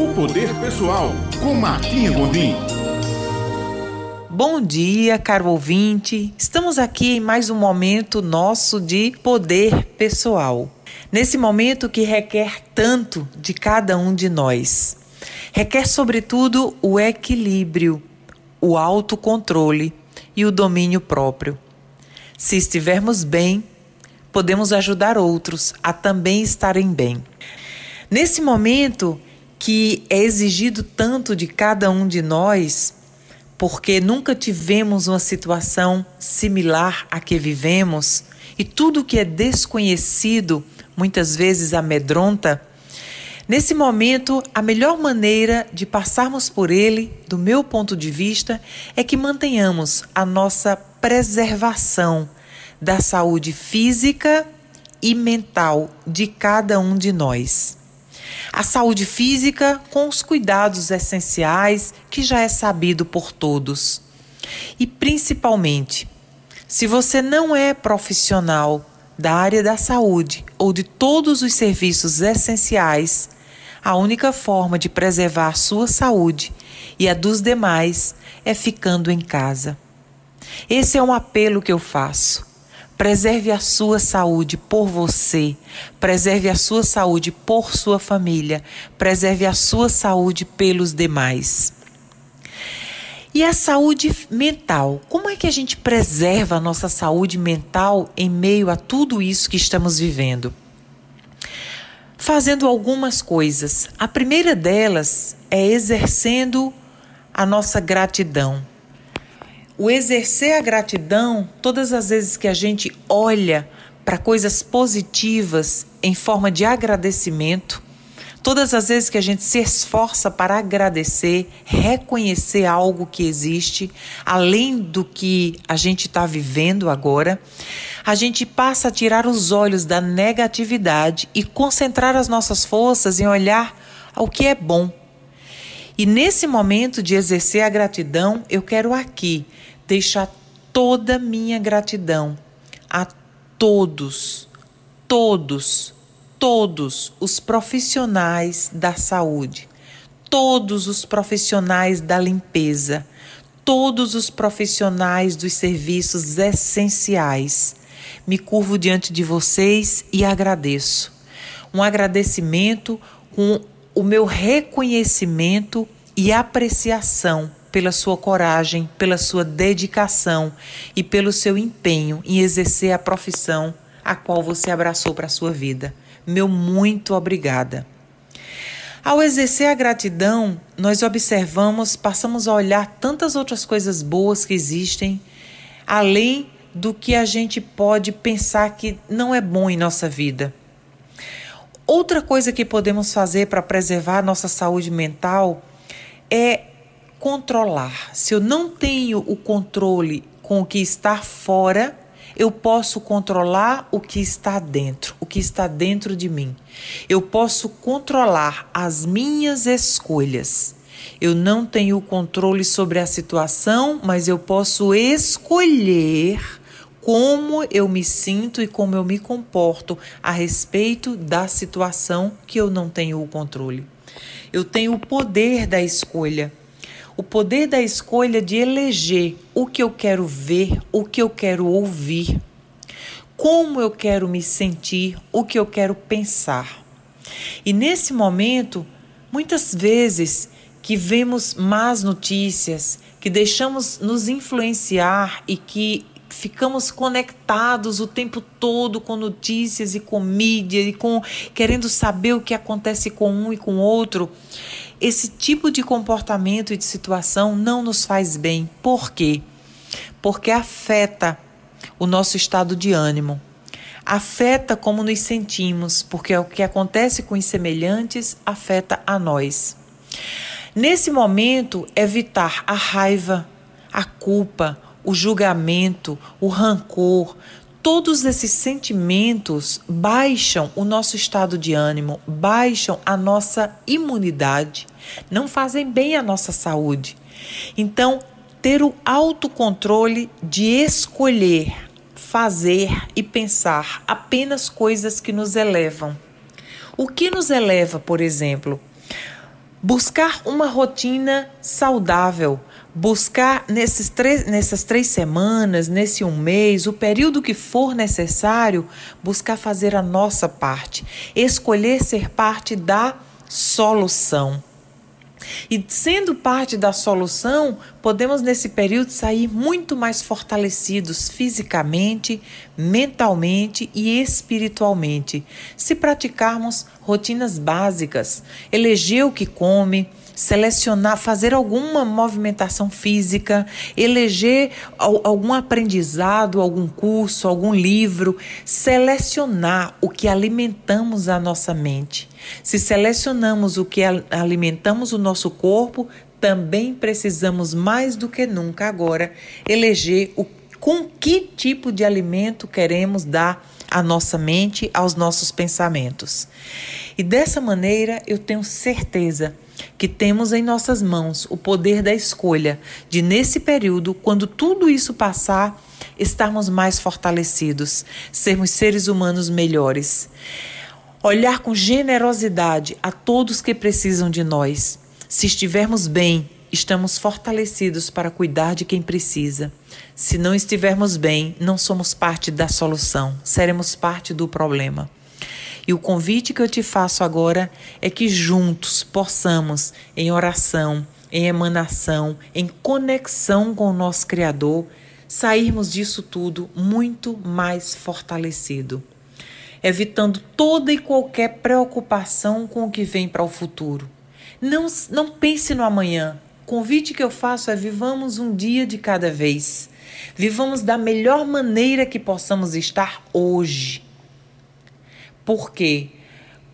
O Poder Pessoal, com Martinha Gondim. Bom dia, caro ouvinte. Estamos aqui em mais um momento nosso de poder pessoal. Nesse momento que requer tanto de cada um de nós. Requer, sobretudo, o equilíbrio, o autocontrole e o domínio próprio. Se estivermos bem, podemos ajudar outros a também estarem bem. Nesse momento que é exigido tanto de cada um de nós, porque nunca tivemos uma situação similar à que vivemos e tudo que é desconhecido muitas vezes amedronta, nesse momento a melhor maneira de passarmos por ele, do meu ponto de vista, é que mantenhamos a nossa preservação da saúde física e mental de cada um de nós. A saúde física com os cuidados essenciais que já é sabido por todos. E principalmente, se você não é profissional da área da saúde ou de todos os serviços essenciais, a única forma de preservar sua saúde e a dos demais é ficando em casa. Esse é um apelo que eu faço. Preserve a sua saúde por você, preserve a sua saúde por sua família, preserve a sua saúde pelos demais. E a saúde mental? Como é que a gente preserva a nossa saúde mental em meio a tudo isso que estamos vivendo? Fazendo algumas coisas. A primeira delas é exercendo a nossa gratidão o exercer a gratidão, todas as vezes que a gente olha para coisas positivas em forma de agradecimento, todas as vezes que a gente se esforça para agradecer, reconhecer algo que existe, além do que a gente está vivendo agora, a gente passa a tirar os olhos da negatividade e concentrar as nossas forças em olhar ao que é bom. E nesse momento de exercer a gratidão, eu quero aqui deixar toda minha gratidão a todos, todos, todos os profissionais da saúde, todos os profissionais da limpeza, todos os profissionais dos serviços essenciais. Me curvo diante de vocês e agradeço. Um agradecimento com o meu reconhecimento e apreciação pela sua coragem, pela sua dedicação e pelo seu empenho em exercer a profissão a qual você abraçou para a sua vida. Meu muito obrigada. Ao exercer a gratidão, nós observamos, passamos a olhar tantas outras coisas boas que existem, além do que a gente pode pensar que não é bom em nossa vida. Outra coisa que podemos fazer para preservar a nossa saúde mental é controlar. Se eu não tenho o controle com o que está fora, eu posso controlar o que está dentro, o que está dentro de mim. Eu posso controlar as minhas escolhas. Eu não tenho o controle sobre a situação, mas eu posso escolher como eu me sinto e como eu me comporto a respeito da situação que eu não tenho o controle. Eu tenho o poder da escolha o poder da escolha de eleger o que eu quero ver, o que eu quero ouvir, como eu quero me sentir, o que eu quero pensar. E nesse momento, muitas vezes que vemos más notícias, que deixamos nos influenciar e que ficamos conectados o tempo todo com notícias e com mídia e com querendo saber o que acontece com um e com outro. Esse tipo de comportamento e de situação não nos faz bem. Por quê? Porque afeta o nosso estado de ânimo. Afeta como nos sentimos, porque o que acontece com os semelhantes afeta a nós. Nesse momento, evitar a raiva, a culpa, o julgamento, o rancor, Todos esses sentimentos baixam o nosso estado de ânimo, baixam a nossa imunidade, não fazem bem à nossa saúde. Então, ter o autocontrole de escolher, fazer e pensar apenas coisas que nos elevam. O que nos eleva, por exemplo? Buscar uma rotina saudável, buscar nesses três, nessas três semanas, nesse um mês, o período que for necessário, buscar fazer a nossa parte, escolher ser parte da solução. E sendo parte da solução, podemos nesse período sair muito mais fortalecidos fisicamente, mentalmente e espiritualmente, se praticarmos rotinas básicas, eleger o que come, selecionar, fazer alguma movimentação física, eleger algum aprendizado, algum curso, algum livro, selecionar o que alimentamos a nossa mente. Se selecionamos o que alimentamos o nosso corpo, também precisamos mais do que nunca agora eleger o, com que tipo de alimento queremos dar à nossa mente, aos nossos pensamentos. E dessa maneira eu tenho certeza que temos em nossas mãos o poder da escolha de, nesse período, quando tudo isso passar, estarmos mais fortalecidos, sermos seres humanos melhores. Olhar com generosidade a todos que precisam de nós. Se estivermos bem, estamos fortalecidos para cuidar de quem precisa. Se não estivermos bem, não somos parte da solução, seremos parte do problema. E o convite que eu te faço agora é que juntos possamos, em oração, em emanação, em conexão com o nosso Criador, sairmos disso tudo muito mais fortalecido evitando toda e qualquer preocupação com o que vem para o futuro. Não, não pense no amanhã. O convite que eu faço é vivamos um dia de cada vez. Vivamos da melhor maneira que possamos estar hoje. Porque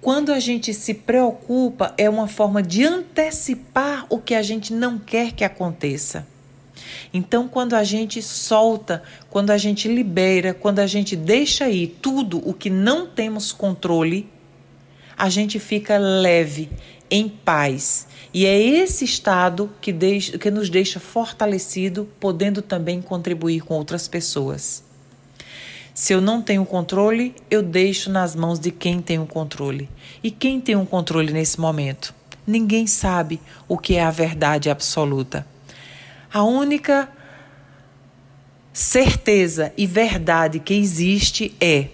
quando a gente se preocupa, é uma forma de antecipar o que a gente não quer que aconteça. Então, quando a gente solta, quando a gente libera, quando a gente deixa ir tudo o que não temos controle, a gente fica leve, em paz. E é esse estado que, deixa, que nos deixa fortalecido, podendo também contribuir com outras pessoas. Se eu não tenho controle, eu deixo nas mãos de quem tem o controle. E quem tem o controle nesse momento? Ninguém sabe o que é a verdade absoluta. A única certeza e verdade que existe é: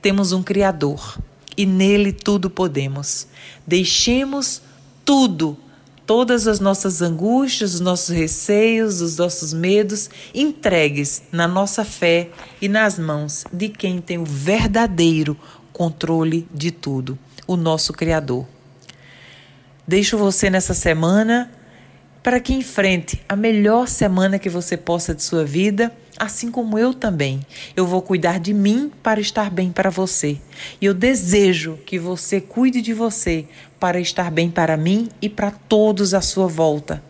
temos um Criador e nele tudo podemos. Deixemos tudo, todas as nossas angústias, os nossos receios, os nossos medos entregues na nossa fé e nas mãos de quem tem o verdadeiro controle de tudo, o nosso Criador. Deixo você nessa semana para que enfrente a melhor semana que você possa de sua vida, assim como eu também. Eu vou cuidar de mim para estar bem para você. E eu desejo que você cuide de você para estar bem para mim e para todos à sua volta.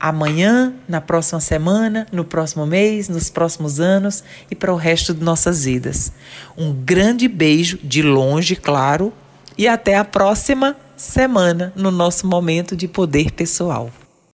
Amanhã, na próxima semana, no próximo mês, nos próximos anos e para o resto de nossas vidas. Um grande beijo, de longe, claro, e até a próxima semana no nosso momento de poder pessoal.